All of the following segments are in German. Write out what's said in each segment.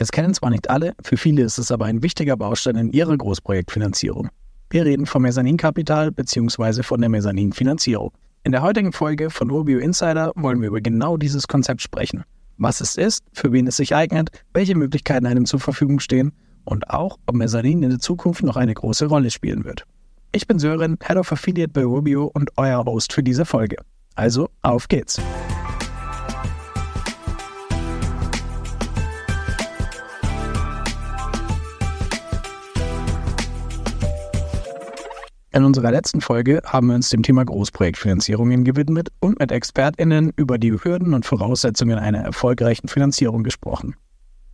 Es kennen zwar nicht alle, für viele ist es aber ein wichtiger Baustein in ihrer Großprojektfinanzierung. Wir reden vom Mezzaninkapital bzw. von der Mezzaninfinanzierung. In der heutigen Folge von Urbio Insider wollen wir über genau dieses Konzept sprechen. Was es ist, für wen es sich eignet, welche Möglichkeiten einem zur Verfügung stehen und auch, ob Mezzanin in der Zukunft noch eine große Rolle spielen wird. Ich bin Sören, Head of Affiliate bei Rubio und euer Host für diese Folge. Also, auf geht's! In unserer letzten Folge haben wir uns dem Thema Großprojektfinanzierungen gewidmet und mit ExpertInnen über die Hürden und Voraussetzungen einer erfolgreichen Finanzierung gesprochen.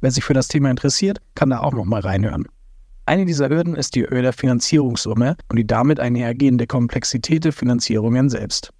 Wer sich für das Thema interessiert, kann da auch nochmal reinhören. Eine dieser Hürden ist die Höhe der Finanzierungssumme und die damit einhergehende Komplexität der Finanzierungen selbst.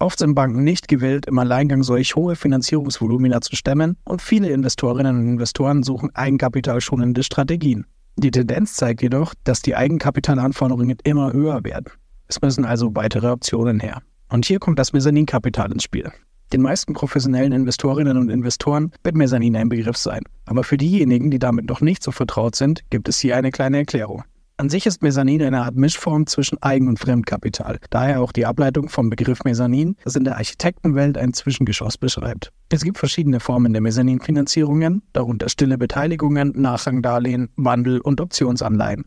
Oft sind Banken nicht gewillt, im Alleingang solch hohe Finanzierungsvolumina zu stemmen und viele Investorinnen und Investoren suchen eigenkapitalschonende Strategien. Die Tendenz zeigt jedoch, dass die Eigenkapitalanforderungen immer höher werden. Es müssen also weitere Optionen her. Und hier kommt das Mezzaninkapital ins Spiel. Den meisten professionellen Investorinnen und Investoren wird Mezzanin ein Begriff sein. Aber für diejenigen, die damit noch nicht so vertraut sind, gibt es hier eine kleine Erklärung. An sich ist Mezzanin eine Art Mischform zwischen Eigen- und Fremdkapital, daher auch die Ableitung vom Begriff Mezzanin, das in der Architektenwelt ein Zwischengeschoss beschreibt. Es gibt verschiedene Formen der Mezzaninfinanzierungen, darunter stille Beteiligungen, Nachrangdarlehen, Wandel- und Optionsanleihen.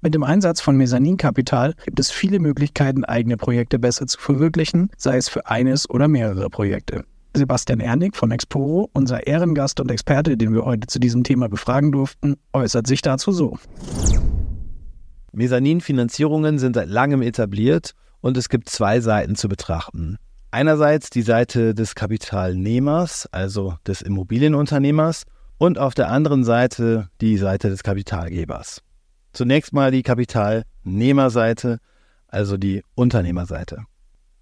Mit dem Einsatz von Mezzaninkapital gibt es viele Möglichkeiten, eigene Projekte besser zu verwirklichen, sei es für eines oder mehrere Projekte. Sebastian Ernig von Exporo, unser Ehrengast und Experte, den wir heute zu diesem Thema befragen durften, äußert sich dazu so. Mezzaninfinanzierungen sind seit langem etabliert und es gibt zwei Seiten zu betrachten. Einerseits die Seite des Kapitalnehmers, also des Immobilienunternehmers, und auf der anderen Seite die Seite des Kapitalgebers. Zunächst mal die Kapitalnehmerseite, also die Unternehmerseite.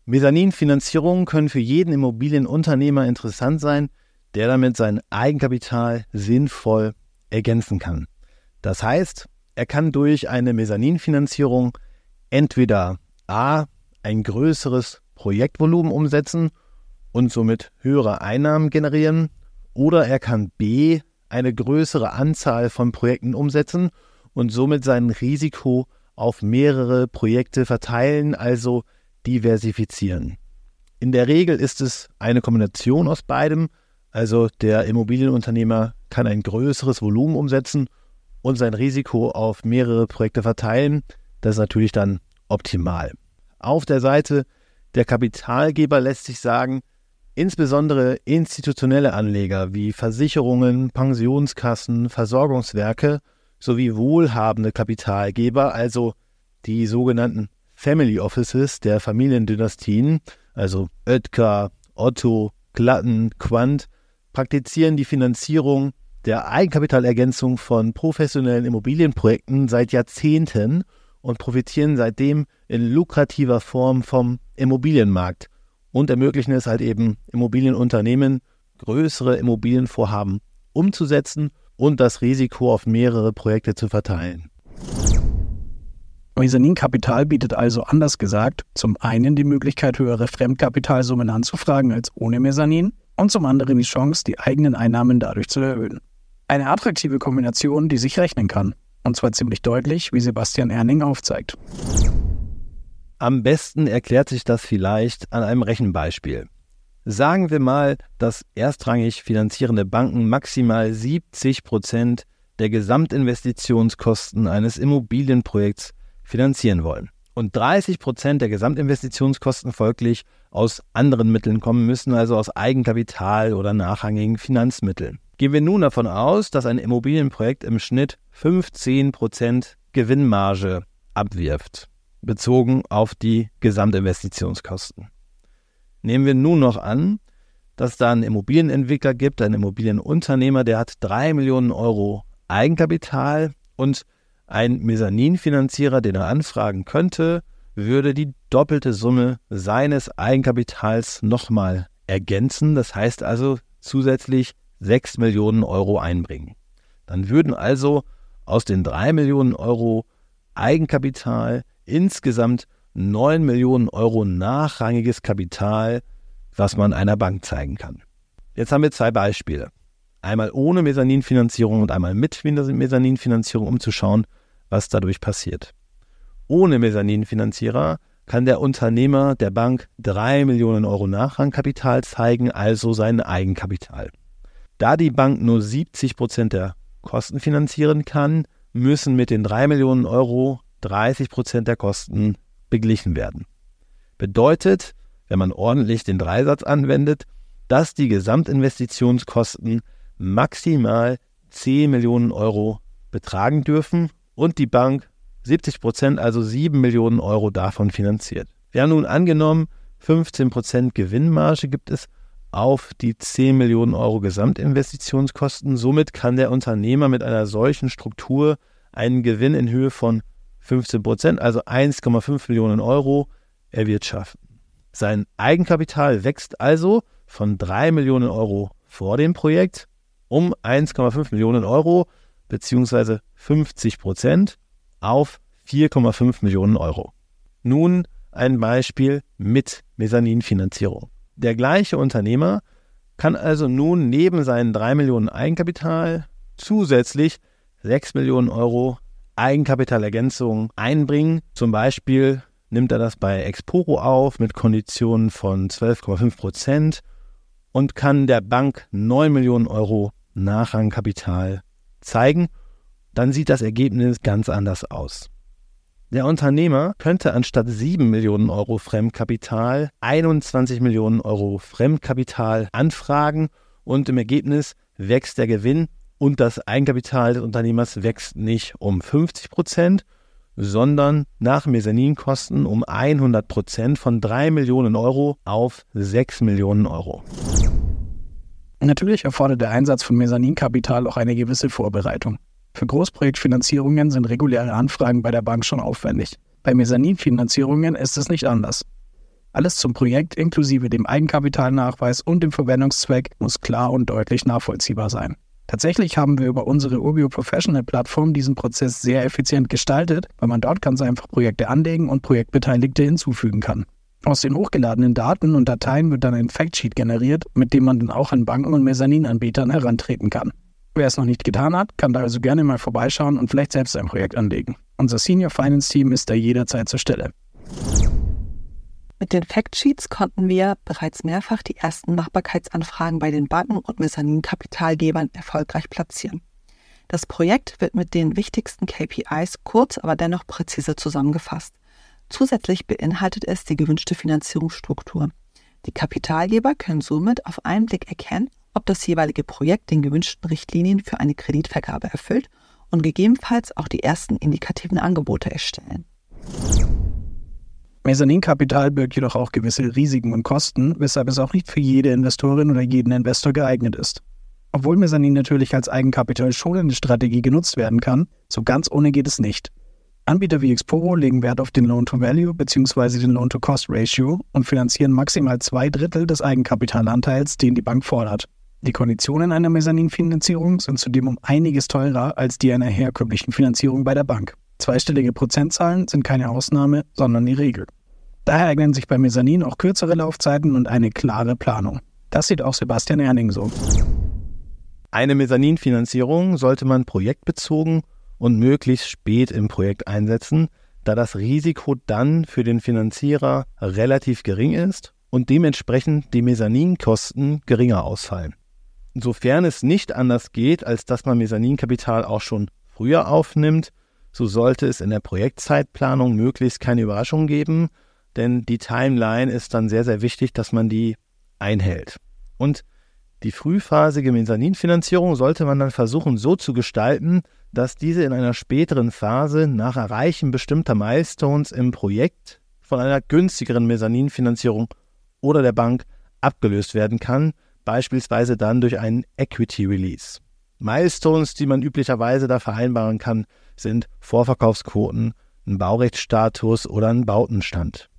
Mezzaninfinanzierungen können für jeden Immobilienunternehmer interessant sein, der damit sein Eigenkapital sinnvoll ergänzen kann. Das heißt, er kann durch eine Mezzaninfinanzierung entweder a. ein größeres Projektvolumen umsetzen und somit höhere Einnahmen generieren, oder er kann b. eine größere Anzahl von Projekten umsetzen und somit sein Risiko auf mehrere Projekte verteilen, also diversifizieren. In der Regel ist es eine Kombination aus beidem, also der Immobilienunternehmer kann ein größeres Volumen umsetzen und sein Risiko auf mehrere Projekte verteilen. Das ist natürlich dann optimal. Auf der Seite der Kapitalgeber lässt sich sagen, insbesondere institutionelle Anleger wie Versicherungen, Pensionskassen, Versorgungswerke sowie wohlhabende Kapitalgeber, also die sogenannten Family Offices der Familiendynastien, also Oetker, Otto, Glatten, Quandt, praktizieren die Finanzierung der Eigenkapitalergänzung von professionellen Immobilienprojekten seit Jahrzehnten und profitieren seitdem in lukrativer Form vom Immobilienmarkt und ermöglichen es halt eben Immobilienunternehmen, größere Immobilienvorhaben umzusetzen und das Risiko auf mehrere Projekte zu verteilen. Mezzaninkapital bietet also anders gesagt zum einen die Möglichkeit, höhere Fremdkapitalsummen anzufragen als ohne Mezzanin und zum anderen die Chance, die eigenen Einnahmen dadurch zu erhöhen. Eine attraktive Kombination, die sich rechnen kann. Und zwar ziemlich deutlich, wie Sebastian Erning aufzeigt. Am besten erklärt sich das vielleicht an einem Rechenbeispiel. Sagen wir mal, dass erstrangig finanzierende Banken maximal 70 Prozent der Gesamtinvestitionskosten eines Immobilienprojekts finanzieren wollen und 30 Prozent der Gesamtinvestitionskosten folglich aus anderen Mitteln kommen müssen, also aus Eigenkapital oder nachrangigen Finanzmitteln. Gehen wir nun davon aus, dass ein Immobilienprojekt im Schnitt 15 Prozent Gewinnmarge abwirft, bezogen auf die Gesamtinvestitionskosten. Nehmen wir nun noch an, dass da einen Immobilienentwickler gibt, einen Immobilienunternehmer, der hat 3 Millionen Euro Eigenkapital und ein Mezzaninfinanzierer, den er anfragen könnte, würde die doppelte Summe seines Eigenkapitals nochmal ergänzen. Das heißt also zusätzlich 6 Millionen Euro einbringen. Dann würden also aus den 3 Millionen Euro Eigenkapital insgesamt 9 Millionen Euro nachrangiges Kapital, was man einer Bank zeigen kann. Jetzt haben wir zwei Beispiele. Einmal ohne Mezzaninfinanzierung und einmal mit Mezzaninfinanzierung, um zu schauen, was dadurch passiert. Ohne Mezzaninfinanzierer kann der Unternehmer der Bank 3 Millionen Euro Nachrangkapital zeigen, also sein Eigenkapital. Da die Bank nur 70 Prozent der Kosten finanzieren kann, müssen mit den 3 Millionen Euro 30 Prozent der Kosten beglichen werden. Bedeutet, wenn man ordentlich den Dreisatz anwendet, dass die Gesamtinvestitionskosten maximal 10 Millionen Euro betragen dürfen und die Bank 70 Prozent, also 7 Millionen Euro davon finanziert. Wir haben nun angenommen, 15 Prozent Gewinnmarge gibt es auf die 10 Millionen Euro Gesamtinvestitionskosten. Somit kann der Unternehmer mit einer solchen Struktur einen Gewinn in Höhe von 15 Prozent, also 1,5 Millionen Euro, erwirtschaften. Sein Eigenkapital wächst also von 3 Millionen Euro vor dem Projekt um 1,5 Millionen Euro bzw. 50 Prozent auf 4,5 Millionen Euro. Nun ein Beispiel mit Mezzaninfinanzierung. Der gleiche Unternehmer kann also nun neben seinen 3 Millionen Eigenkapital zusätzlich 6 Millionen Euro Eigenkapitalergänzung einbringen. Zum Beispiel nimmt er das bei Exporo auf mit Konditionen von 12,5 Prozent und kann der Bank 9 Millionen Euro Nachrangkapital zeigen, dann sieht das Ergebnis ganz anders aus. Der Unternehmer könnte anstatt 7 Millionen Euro Fremdkapital 21 Millionen Euro Fremdkapital anfragen und im Ergebnis wächst der Gewinn und das Eigenkapital des Unternehmers wächst nicht um 50 Prozent, sondern nach Mezzaninkosten um 100 Prozent von 3 Millionen Euro auf 6 Millionen Euro. Natürlich erfordert der Einsatz von Mezzaninkapital auch eine gewisse Vorbereitung. Für Großprojektfinanzierungen sind reguläre Anfragen bei der Bank schon aufwendig. Bei Mezzaninfinanzierungen ist es nicht anders. Alles zum Projekt inklusive dem Eigenkapitalnachweis und dem Verwendungszweck muss klar und deutlich nachvollziehbar sein. Tatsächlich haben wir über unsere Urbio Professional Plattform diesen Prozess sehr effizient gestaltet, weil man dort ganz einfach Projekte anlegen und Projektbeteiligte hinzufügen kann. Aus den hochgeladenen Daten und Dateien wird dann ein Factsheet generiert, mit dem man dann auch an Banken und Mezzaninanbietern herantreten kann. Wer es noch nicht getan hat, kann da also gerne mal vorbeischauen und vielleicht selbst ein Projekt anlegen. Unser Senior Finance Team ist da jederzeit zur Stelle. Mit den Factsheets konnten wir bereits mehrfach die ersten Machbarkeitsanfragen bei den Banken und Mezzaninkapitalgebern erfolgreich platzieren. Das Projekt wird mit den wichtigsten KPIs kurz, aber dennoch präzise zusammengefasst. Zusätzlich beinhaltet es die gewünschte Finanzierungsstruktur. Die Kapitalgeber können somit auf einen Blick erkennen, ob das jeweilige Projekt den gewünschten Richtlinien für eine Kreditvergabe erfüllt und gegebenenfalls auch die ersten indikativen Angebote erstellen. Mezzaninkapital birgt jedoch auch gewisse Risiken und Kosten, weshalb es auch nicht für jede Investorin oder jeden Investor geeignet ist. Obwohl Mezzanin natürlich als Eigenkapital schonende Strategie genutzt werden kann, so ganz ohne geht es nicht. Anbieter wie Exporo legen Wert auf den Loan-to-Value bzw. den Loan-to-Cost-Ratio und finanzieren maximal zwei Drittel des Eigenkapitalanteils, den die Bank fordert. Die Konditionen einer Mezzaninfinanzierung sind zudem um einiges teurer als die einer herkömmlichen Finanzierung bei der Bank. Zweistellige Prozentzahlen sind keine Ausnahme, sondern die Regel. Daher eignen sich bei Mezzanin auch kürzere Laufzeiten und eine klare Planung. Das sieht auch Sebastian Erning so. Eine Mezzaninfinanzierung sollte man projektbezogen und möglichst spät im Projekt einsetzen, da das Risiko dann für den Finanzierer relativ gering ist und dementsprechend die Mezzaninkosten geringer ausfallen. Sofern es nicht anders geht, als dass man Mezzaninkapital auch schon früher aufnimmt, so sollte es in der Projektzeitplanung möglichst keine Überraschungen geben, denn die Timeline ist dann sehr, sehr wichtig, dass man die einhält. Und die frühphasige Mezzaninfinanzierung sollte man dann versuchen so zu gestalten, dass diese in einer späteren Phase nach Erreichen bestimmter Milestones im Projekt von einer günstigeren Mezzaninfinanzierung oder der Bank abgelöst werden kann, beispielsweise dann durch einen Equity Release. Milestones, die man üblicherweise da vereinbaren kann, sind Vorverkaufsquoten, ein Baurechtsstatus oder ein Bautenstand.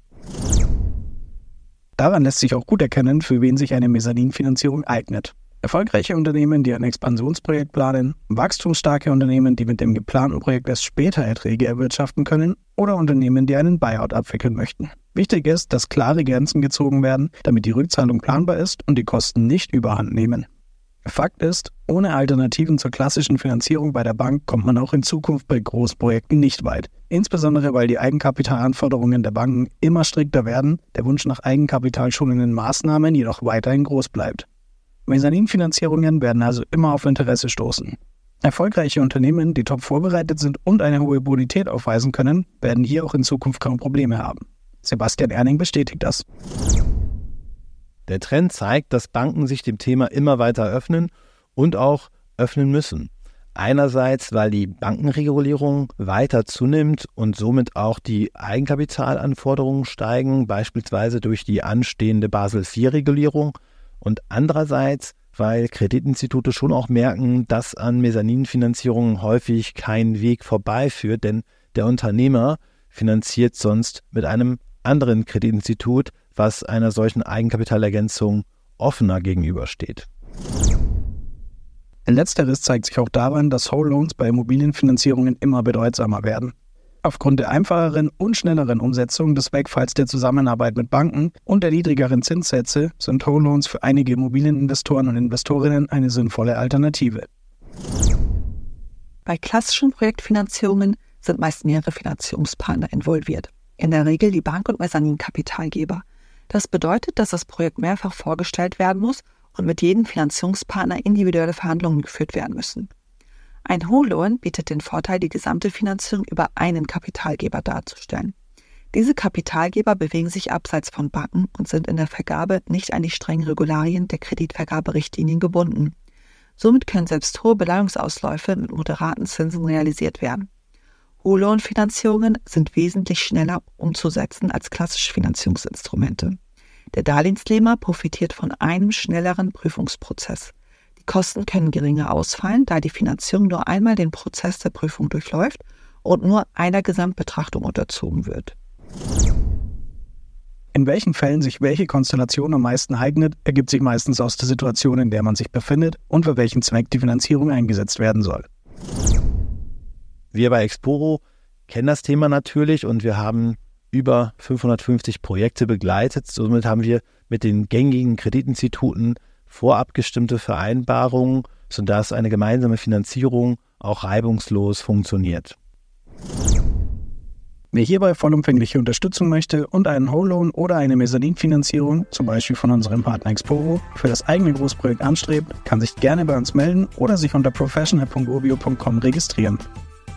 Daran lässt sich auch gut erkennen, für wen sich eine Mezzaninfinanzierung eignet. Erfolgreiche Unternehmen, die ein Expansionsprojekt planen, wachstumsstarke Unternehmen, die mit dem geplanten Projekt erst später Erträge erwirtschaften können oder Unternehmen, die einen Buyout abwickeln möchten. Wichtig ist, dass klare Grenzen gezogen werden, damit die Rückzahlung planbar ist und die Kosten nicht überhand nehmen. Fakt ist, ohne Alternativen zur klassischen Finanzierung bei der Bank kommt man auch in Zukunft bei Großprojekten nicht weit. Insbesondere weil die Eigenkapitalanforderungen der Banken immer strikter werden, der Wunsch nach eigenkapitalschonenden Maßnahmen jedoch weiterhin groß bleibt. Mezzaninfinanzierungen werden also immer auf Interesse stoßen. Erfolgreiche Unternehmen, die top vorbereitet sind und eine hohe Bonität aufweisen können, werden hier auch in Zukunft kaum Probleme haben. Sebastian Erning bestätigt das. Der Trend zeigt, dass Banken sich dem Thema immer weiter öffnen und auch öffnen müssen. Einerseits, weil die Bankenregulierung weiter zunimmt und somit auch die Eigenkapitalanforderungen steigen, beispielsweise durch die anstehende Basel IV-Regulierung. Und andererseits, weil Kreditinstitute schon auch merken, dass an Mezzaninfinanzierungen häufig kein Weg vorbeiführt, denn der Unternehmer finanziert sonst mit einem anderen Kreditinstitut, was einer solchen Eigenkapitalergänzung offener gegenübersteht. Letzteres zeigt sich auch daran, dass Whole Loans bei Immobilienfinanzierungen immer bedeutsamer werden. Aufgrund der einfacheren und schnelleren Umsetzung des Wegfalls der Zusammenarbeit mit Banken und der niedrigeren Zinssätze sind Whole Loans für einige Immobilieninvestoren und Investorinnen eine sinnvolle Alternative. Bei klassischen Projektfinanzierungen sind meist mehrere Finanzierungspartner involviert. In der Regel die Bank und Mezzaninkapitalgeber. Das bedeutet, dass das Projekt mehrfach vorgestellt werden muss und mit jedem Finanzierungspartner individuelle Verhandlungen geführt werden müssen. Ein Whole bietet den Vorteil, die gesamte Finanzierung über einen Kapitalgeber darzustellen. Diese Kapitalgeber bewegen sich abseits von Banken und sind in der Vergabe nicht an die strengen Regularien der Kreditvergaberichtlinien gebunden. Somit können selbst hohe Beleihungsausläufe mit moderaten Zinsen realisiert werden. Hohllohnfinanzierungen sind wesentlich schneller umzusetzen als klassische Finanzierungsinstrumente. Der Darlehensnehmer profitiert von einem schnelleren Prüfungsprozess. Die Kosten können geringer ausfallen, da die Finanzierung nur einmal den Prozess der Prüfung durchläuft und nur einer Gesamtbetrachtung unterzogen wird. In welchen Fällen sich welche Konstellation am meisten eignet, ergibt sich meistens aus der Situation, in der man sich befindet und für welchen Zweck die Finanzierung eingesetzt werden soll. Wir bei Exporo kennen das Thema natürlich und wir haben über 550 Projekte begleitet. Somit haben wir mit den gängigen Kreditinstituten vorabgestimmte Vereinbarungen, sodass eine gemeinsame Finanzierung auch reibungslos funktioniert. Wer hierbei vollumfängliche Unterstützung möchte und einen Whole Loan oder eine Mezzaninfinanzierung, zum Beispiel von unserem Partner Exporo, für das eigene Großprojekt anstrebt, kann sich gerne bei uns melden oder sich unter professional.urbio.com registrieren.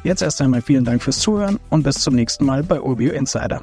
Jetzt erst einmal vielen Dank fürs Zuhören und bis zum nächsten Mal bei Urbio Insider.